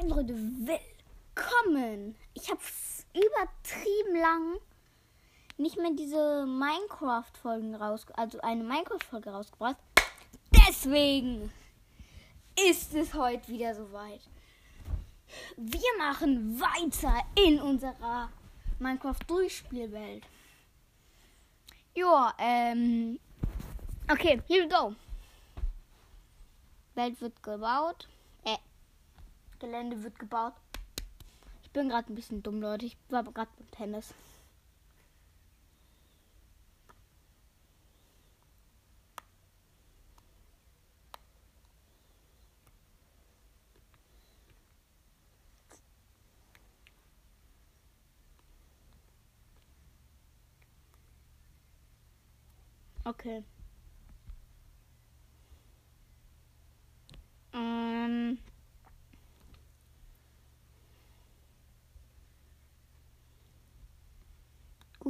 Moin Leute, willkommen! Ich habe übertrieben lang nicht mehr diese Minecraft-Folgen raus, also eine Minecraft-Folge rausgebracht. Deswegen ist es heute wieder soweit. Wir machen weiter in unserer Minecraft-Durchspielwelt. Ja, ähm. Okay, here we go. Welt wird gebaut. Gelände wird gebaut. Ich bin gerade ein bisschen dumm, Leute. Ich war gerade beim Tennis. Okay.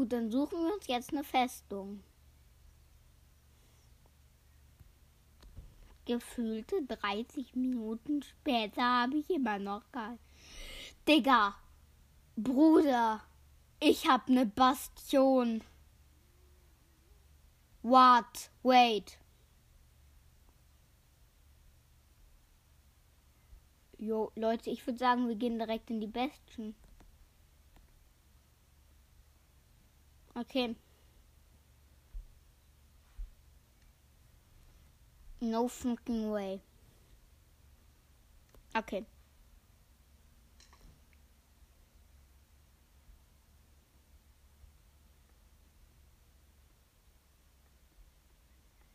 Gut, dann suchen wir uns jetzt eine Festung. Gefühlte 30 Minuten später habe ich immer noch kein. Digga, Bruder, ich hab ne Bastion. What? Wait. Jo, Leute, ich würde sagen, wir gehen direkt in die Besten. Okay. No fucking way. Okay.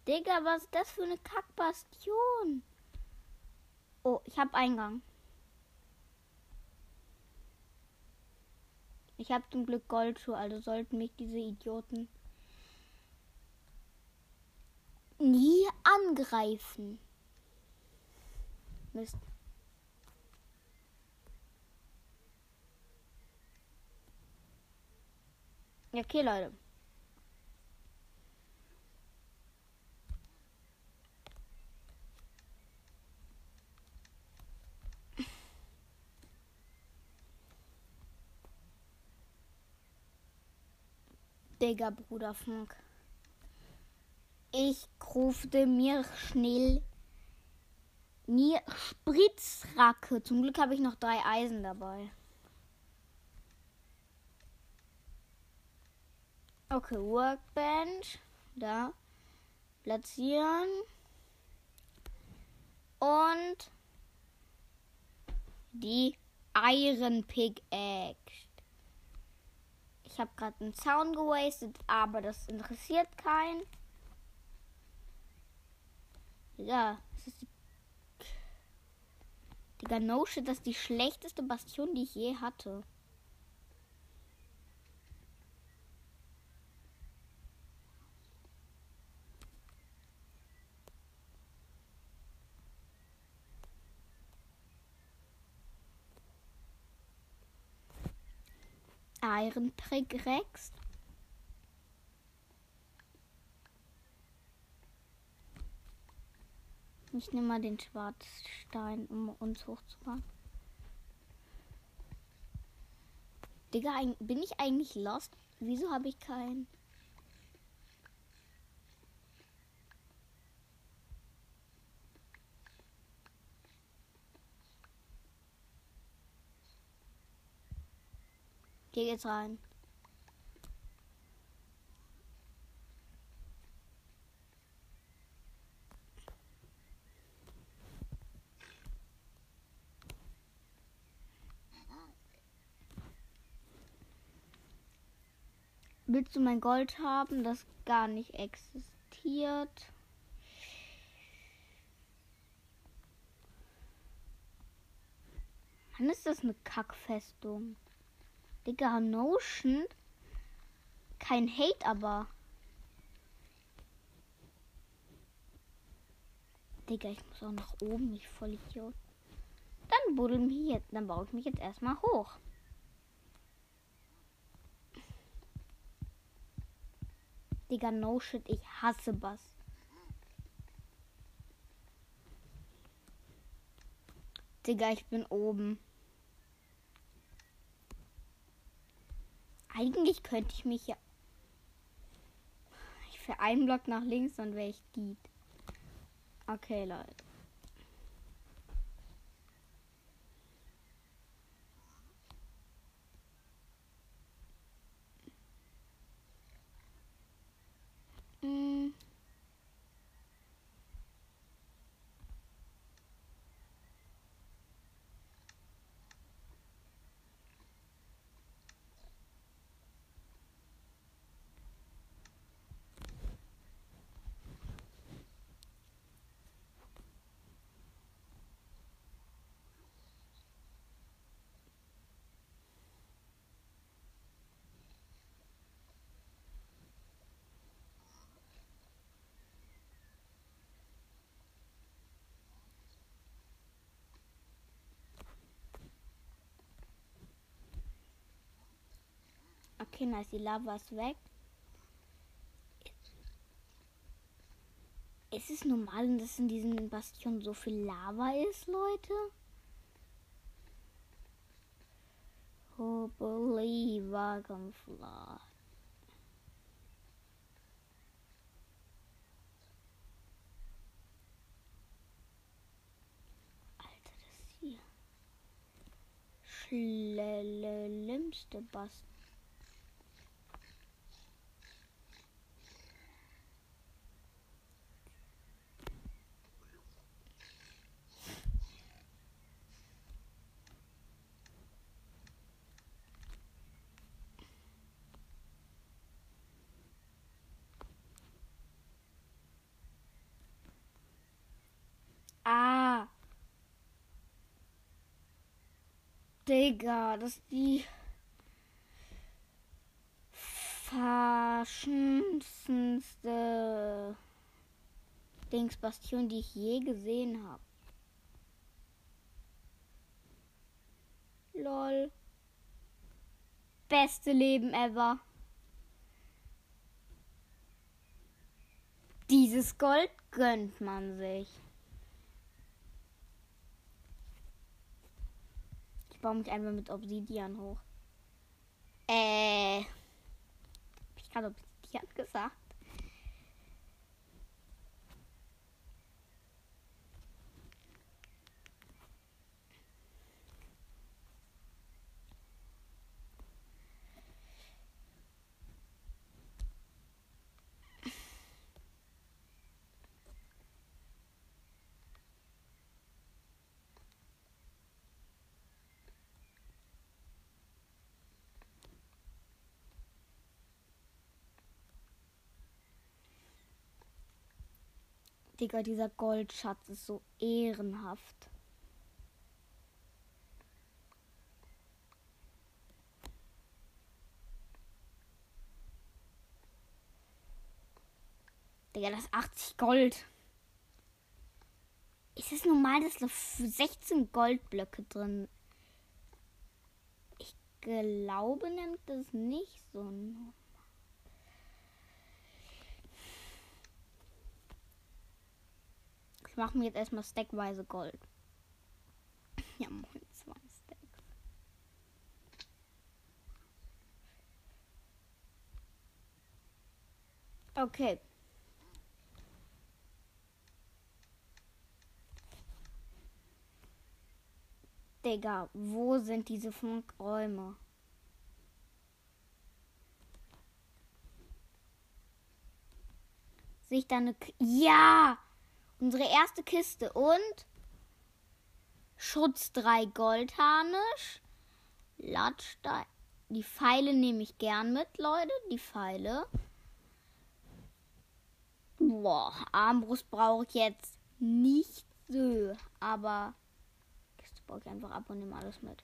Digga, was ist das für eine Kackbastion? Oh, ich habe Eingang. Ich habe zum Glück Goldschuhe, also sollten mich diese Idioten nie angreifen. Mist. Okay, Leute. Digga, Bruder Funk. Ich rufte mir schnell mir Spritzracke. Zum Glück habe ich noch drei Eisen dabei. Okay, Workbench. Da. Platzieren. Und die Iron Pickaxe. Ich habe gerade einen Zaun gewastet, aber das interessiert keinen. Ja, das ist die. Digga, no shit, das ist die schlechteste Bastion, die ich je hatte. Iron Rex. Ich nehme mal den Schwarzstein, um uns hochzumachen. Digga, bin ich eigentlich lost? Wieso habe ich keinen? Geh jetzt rein. Willst du mein Gold haben, das gar nicht existiert? Wann ist das eine Kackfestung? Digga, Notion. Kein Hate, aber. Digga, ich muss auch nach oben, ich voll Idiot. Dann buddel mich jetzt, dann baue ich mich jetzt erstmal hoch. Digga, no shit, ich hasse Bass. Digga, ich bin oben. Eigentlich könnte ich mich ja. Ich für einen Block nach links, dann wäre ich Diet. Okay, Leute. Okay, nice, die Lava ist weg. Ist es normal, dass in diesem Bastion so viel Lava ist, Leute? Oh, believer Camouflage. Alter, das hier. Schlimmste Bastion. Ah. Digga, das ist die verschissenste Dingsbastion, die ich je gesehen habe. Lol. Beste Leben ever. Dieses Gold gönnt man sich. Baue mich einmal mit Obsidian hoch. Äh. Hab ich gerade Obsidian gesagt? Digga, dieser Goldschatz ist so ehrenhaft. Digga, das ist 80 Gold. Ist es normal, dass da 16 Goldblöcke drin? Ich glaube nämlich, das nicht so Ich mache mir jetzt erstmal stackweise Gold. Ja, moin, zwei Stacks. Okay. Digga, wo sind diese Funkräume? Sehe ich da eine... K ja! Unsere erste Kiste und Schutz 3 Goldharnisch. Latstein. Die Pfeile nehme ich gern mit, Leute. Die Pfeile. Boah, Armbrust brauche ich jetzt nicht so. Aber Kiste baue ich einfach ab und nehme alles mit.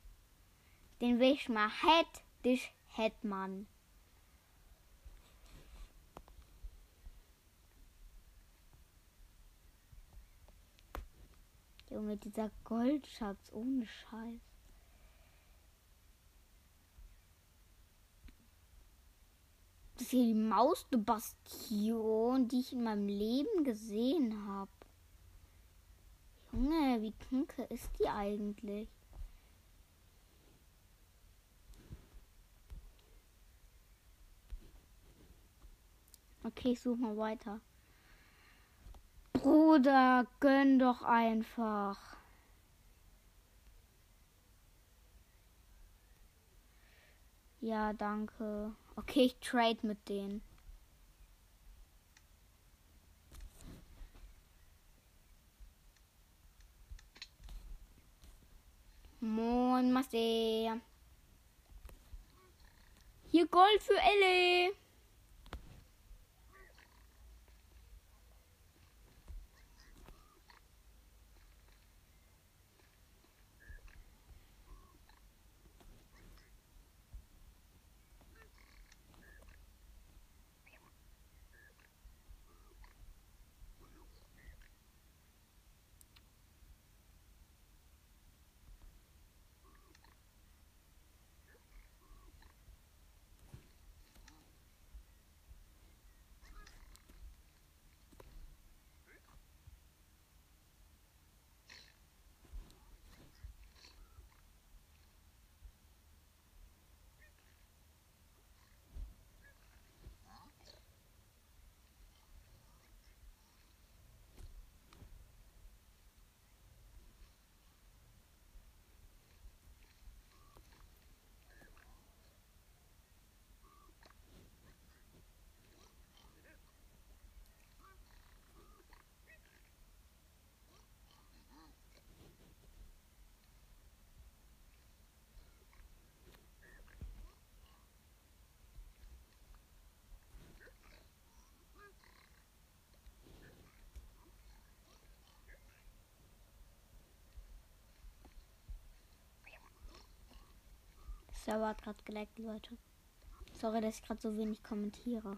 Den will ich mal hätt, dich hätt man. Junge, dieser Goldschatz ohne Scheiß. Das ist hier die mauste Bastion, die ich in meinem Leben gesehen habe. Junge, wie kranke ist die eigentlich? Okay, ich suche mal weiter. Bruder, gönn doch einfach. Ja, danke. Okay, ich trade mit denen. Moin, Master. Hier Gold für Elle. Server hat gerade geleckt, Leute. Sorry, dass ich gerade so wenig kommentiere.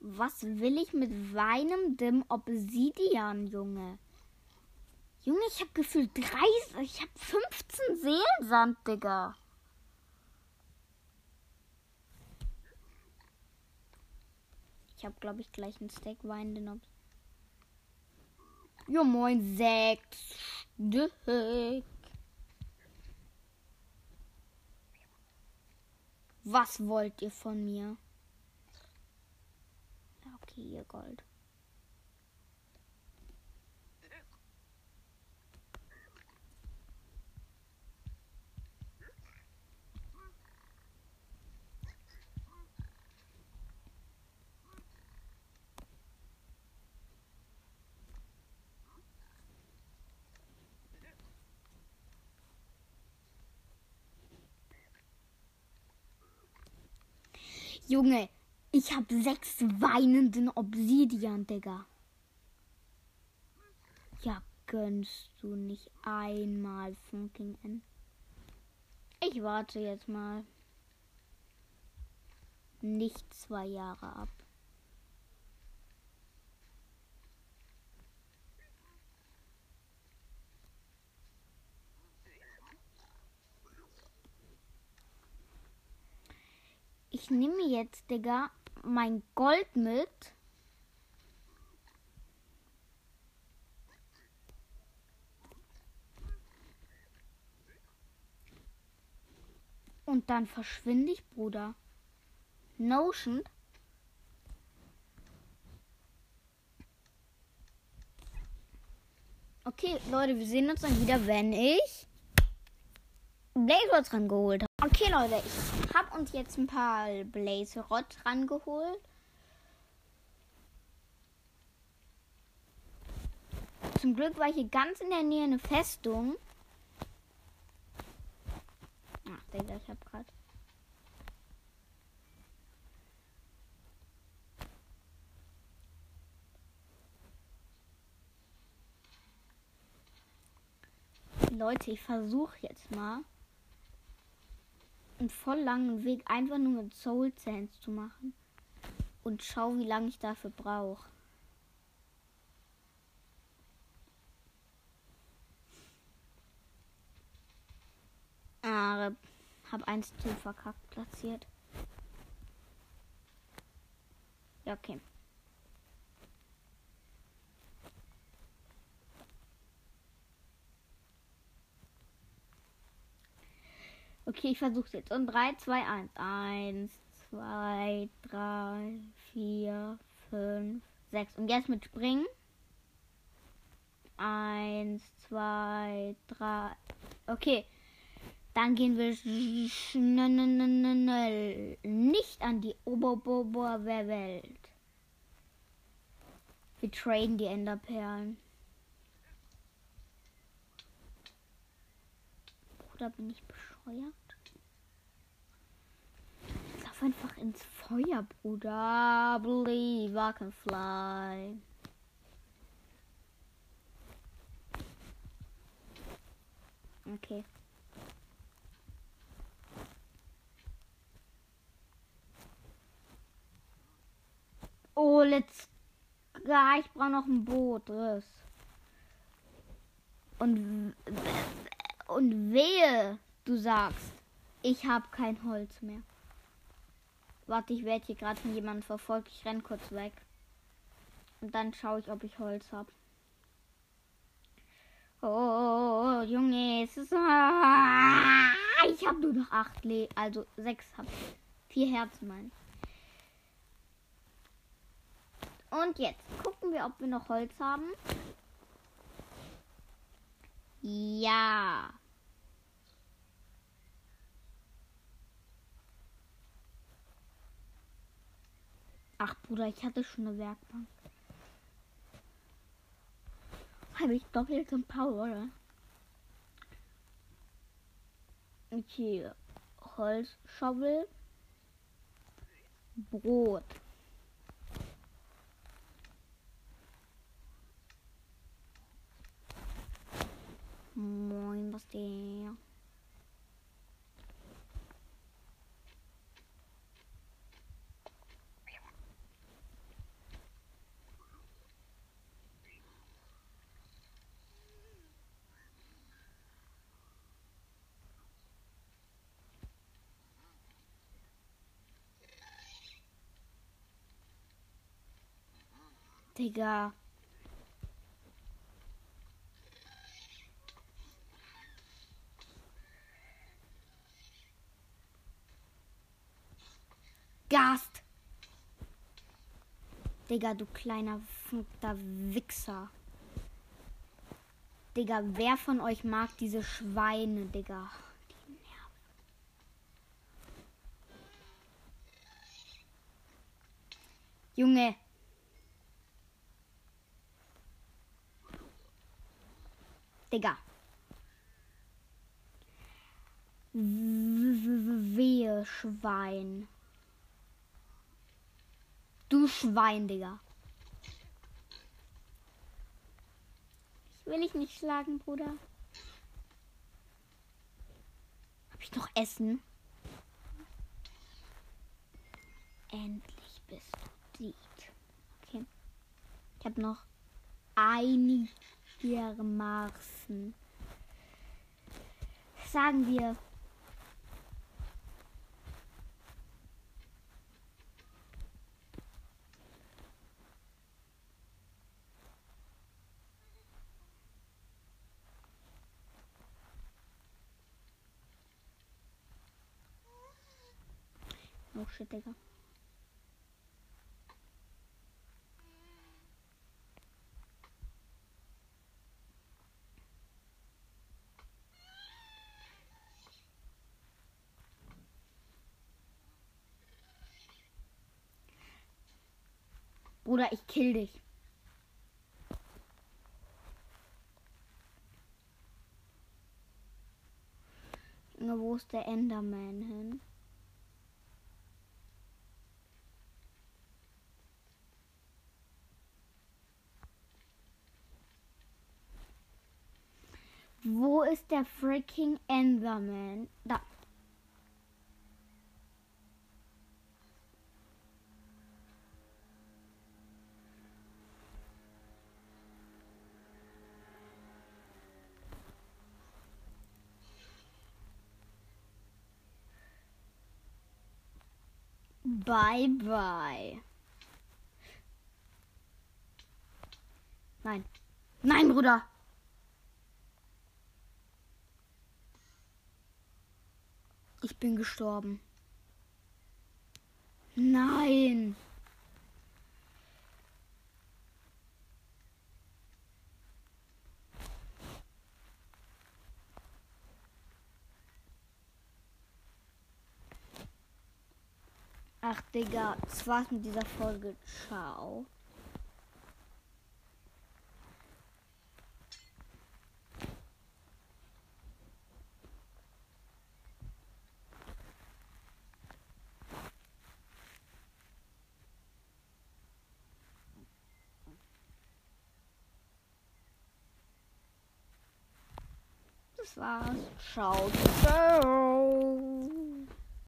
Was will ich mit weinendem Obsidian, Junge? Junge, ich hab gefühlt 30, ich hab 15 Seelensand, Digga. Ich habe, glaube ich, gleich einen Stack weinenden Obs. Jo, moin, sechs Stück. Was wollt ihr von mir? Okay, ihr Gold. Junge, ich hab sechs weinenden Obsidian, Digga. Ja, gönnst du nicht einmal fucking N. Ich warte jetzt mal. Nicht zwei Jahre ab. Ich nehme jetzt, Digga, mein Gold mit. Und dann verschwinde ich, Bruder. Notion. Okay, Leute, wir sehen uns dann wieder, wenn ich Blaze dran geholt habe. Okay, Leute, ich habe uns jetzt ein paar Blaze Rod rangeholt. Zum Glück war hier ganz in der Nähe eine Festung. Ach, Digga, ich hab grad. Leute, ich versuche jetzt mal einen voll langen Weg einfach nur mit Soul Sands zu machen. Und schau, wie lange ich dafür brauche. Ah, hab eins zu verkackt platziert. Ja, okay. Okay, ich versuch's jetzt. Und 3, 2, 1. 1, 2, 3, 4, 5, 6. Und jetzt mit Springen. 1, 2, 3. Okay. Dann gehen wir schnell nicht an die Oberbober-Welt. Wir traden die Enderperlen. Oder bin ich bescheuert? Einfach ins Feuer, Bruder. Believe I can fly. Okay. Oh, let's. Ja, ich brauche noch ein Boot. Riss. Und, und wehe, du sagst, ich habe kein Holz mehr. Warte, ich werde hier gerade von jemandem verfolgt. Ich renn kurz weg. Und dann schaue ich, ob ich Holz habe. Oh, Junge, es ist. Ah, ich habe nur noch acht Le also sechs habe ich. Vier Herzen mein. Und jetzt gucken wir, ob wir noch Holz haben. Ja. Ach Bruder, ich hatte schon eine Werkbank. Habe ich doppelt im Power, oder? Okay. Holzschaufel. Brot. Moin, was der? Digga. Gast. Digga, du kleiner verfickter Wichser. Digga, wer von euch mag diese Schweine, Digga? Junge. Digga. Wehe, Schwein. Du Schwein, Digga. Ich will dich nicht schlagen, Bruder. Hab ich noch Essen? Endlich bist du diet. Okay. Ich habe noch einigermaßen. Sagen wir Oh shit, Digga. Bruder, ich kill dich. Junge, wo ist der Enderman hin? Wo ist der freaking Enderman? Da. Bye bye. Nein. Nein, Bruder. Ich bin gestorben. Nein. Ach, Digga, das war's mit dieser Folge. Ciao. Das war's. Ciao. Ciao.